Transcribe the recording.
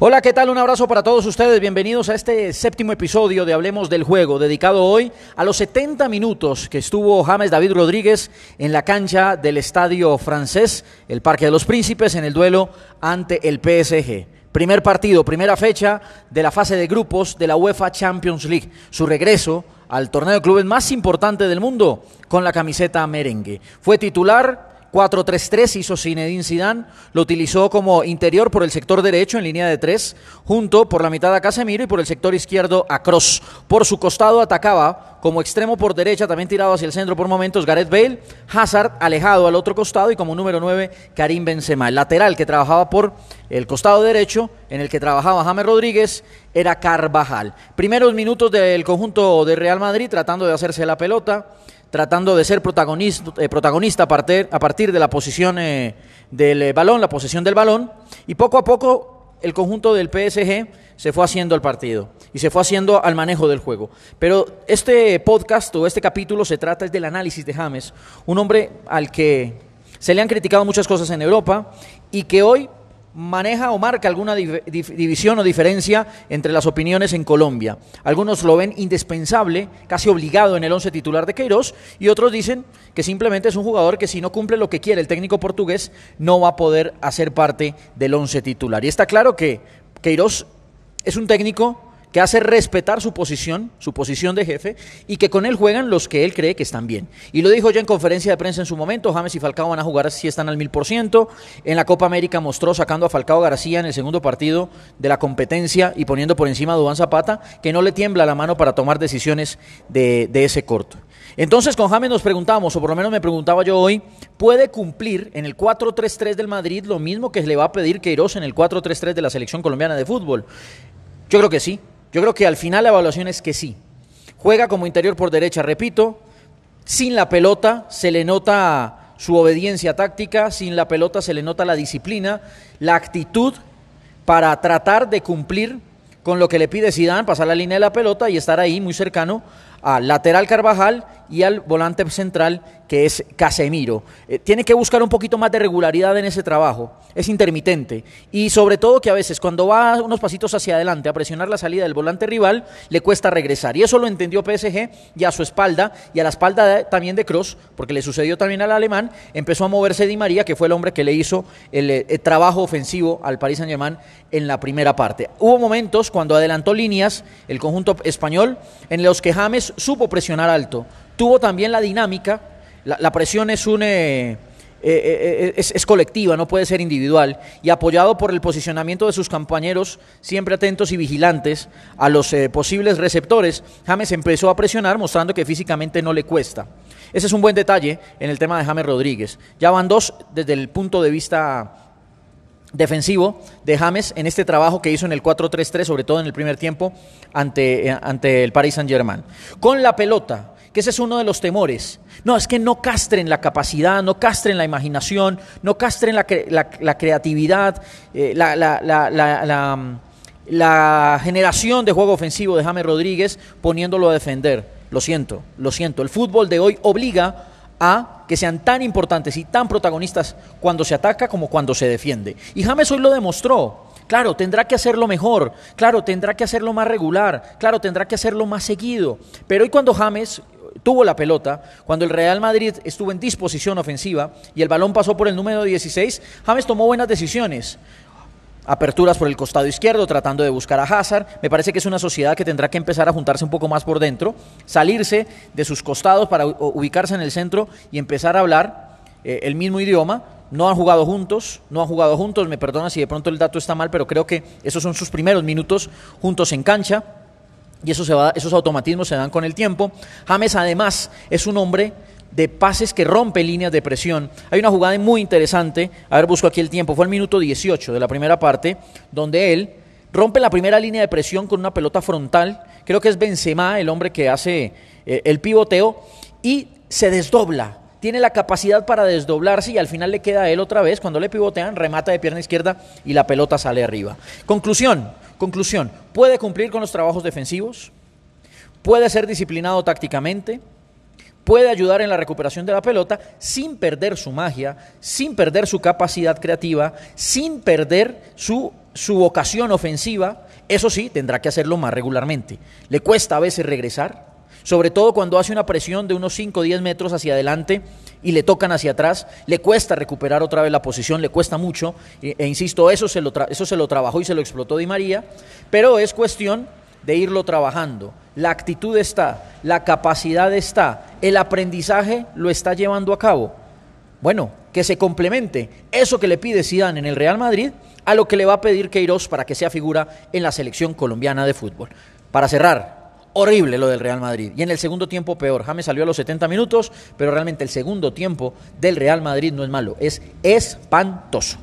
Hola, ¿qué tal? Un abrazo para todos ustedes. Bienvenidos a este séptimo episodio de Hablemos del Juego, dedicado hoy a los 70 minutos que estuvo James David Rodríguez en la cancha del estadio francés, el Parque de los Príncipes, en el duelo ante el PSG. Primer partido, primera fecha de la fase de grupos de la UEFA Champions League. Su regreso al torneo de clubes más importante del mundo con la camiseta merengue. Fue titular 4-3-3 hizo Zinedine Zidane, lo utilizó como interior por el sector derecho en línea de tres, junto por la mitad a Casemiro y por el sector izquierdo a Cross. Por su costado atacaba como extremo por derecha, también tirado hacia el centro por momentos Gareth Bale, Hazard alejado al otro costado y como número 9 Karim Benzema. El lateral que trabajaba por el costado derecho, en el que trabajaba James Rodríguez, era Carvajal. Primeros minutos del conjunto de Real Madrid tratando de hacerse la pelota tratando de ser protagonista, eh, protagonista a, partir, a, partir, de la posición eh, del eh, balón, la posesión del balón, y poco a poco el conjunto del PSG se fue haciendo el partido y se fue haciendo al manejo del juego. Pero este podcast o este capítulo se trata del análisis de James, un hombre al que se le han criticado muchas cosas en Europa y que hoy maneja o marca alguna división o diferencia entre las opiniones en Colombia. Algunos lo ven indispensable, casi obligado en el once titular de Queiroz, y otros dicen que simplemente es un jugador que si no cumple lo que quiere el técnico portugués, no va a poder hacer parte del once titular. Y está claro que Queiroz es un técnico que hace respetar su posición, su posición de jefe, y que con él juegan los que él cree que están bien. Y lo dijo ya en conferencia de prensa en su momento, James y Falcao van a jugar si están al mil por ciento. En la Copa América mostró sacando a Falcao García en el segundo partido de la competencia y poniendo por encima a Dubán Zapata, que no le tiembla la mano para tomar decisiones de, ese corto. Entonces con James nos preguntamos, o por lo menos me preguntaba yo hoy, ¿puede cumplir en el 4-3-3 del Madrid lo mismo que le va a pedir Queiroz en el 4-3-3 de la selección colombiana de fútbol? Yo creo que sí. Yo creo que al final la evaluación es que sí. Juega como interior por derecha, repito, sin la pelota se le nota su obediencia táctica, sin la pelota se le nota la disciplina, la actitud para tratar de cumplir con lo que le pide Zidane, pasar la línea de la pelota y estar ahí muy cercano al lateral Carvajal y al volante central que es Casemiro. Eh, tiene que buscar un poquito más de regularidad en ese trabajo, es intermitente y sobre todo que a veces cuando va unos pasitos hacia adelante a presionar la salida del volante rival le cuesta regresar y eso lo entendió PSG y a su espalda y a la espalda también de Cross, porque le sucedió también al alemán, empezó a moverse Di María, que fue el hombre que le hizo el, el eh, trabajo ofensivo al Paris Saint-Germain en la primera parte. Hubo momentos cuando adelantó líneas el conjunto español en los que James supo presionar alto, tuvo también la dinámica, la, presión es un... Eh, eh, eh, es, colectiva, no puede ser individual, y apoyado por el posicionamiento de sus compañeros, siempre atentos y vigilantes a los posibles receptores, James empezó a presionar mostrando que físicamente no le cuesta. Ese es un buen detalle en el tema de James Rodríguez. Ya van dos desde el punto de vista defensivo de James en este trabajo que hizo en el 4-3-3, sobre todo en el primer tiempo ante, ante el Paris Saint-Germain. Con la pelota, ese es uno de los temores. No, es que no castren la capacidad, no castren la imaginación, no castren la, creatividad, eh, la, generación de juego ofensivo de James Rodríguez poniéndolo a defender. Lo siento, lo siento. El fútbol de hoy obliga a que sean tan importantes y tan protagonistas cuando se ataca como cuando se defiende. Y James hoy lo demostró. Claro, tendrá que hacerlo mejor, claro, tendrá que hacerlo más regular, claro, tendrá que hacerlo más seguido. Pero hoy cuando James tuvo la pelota, cuando el Real Madrid estuvo en disposición ofensiva y el balón pasó por el número 16, James tomó buenas decisiones. Aperturas por el costado izquierdo, tratando de buscar a Hazard. Me parece que es una sociedad que tendrá que empezar a juntarse un poco más por dentro, salirse de sus costados para ubicarse en el centro y empezar a hablar eh, el mismo idioma. No han jugado juntos, no han jugado juntos, me perdona si de pronto el dato está mal, pero creo que esos son sus primeros minutos juntos en cancha y esos automatismos se dan con el tiempo. James además es un hombre de pases que rompe líneas de presión. Hay una jugada muy interesante, a ver, busco aquí el tiempo, fue el minuto 18 de la primera parte, donde él rompe la primera línea de presión con una pelota frontal, creo que es Benzema el hombre que hace eh, el pivoteo, y se desdobla, tiene la capacidad para desdoblarse y al final le queda a él otra vez, cuando le pivotean, remata de pierna izquierda y la pelota sale arriba. Conclusión, Conclusión, puede cumplir con los trabajos defensivos, puede ser disciplinado tácticamente, puede ayudar en la recuperación de la pelota sin perder su magia, sin perder su capacidad creativa, sin perder su su vocación ofensiva, eso sí, tendrá que hacerlo más regularmente. Le cuesta a veces regresar, sobre todo cuando hace una presión de unos 5 o 10 metros hacia adelante y le tocan hacia atrás, le cuesta recuperar otra vez la posición, le cuesta mucho, e, e insisto, eso se, lo eso se lo trabajó y se lo explotó Di María, pero es cuestión de irlo trabajando. La actitud está, la capacidad está, el aprendizaje lo está llevando a cabo. Bueno, que se complemente eso que le pide Zidane en el Real Madrid a lo que le va a pedir Queiroz para que sea figura en la selección colombiana de fútbol. Para cerrar, horrible lo del Real Madrid. Y en el segundo tiempo peor. James salió a los 70 minutos, pero realmente el segundo tiempo del Real Madrid no es malo, es espantoso.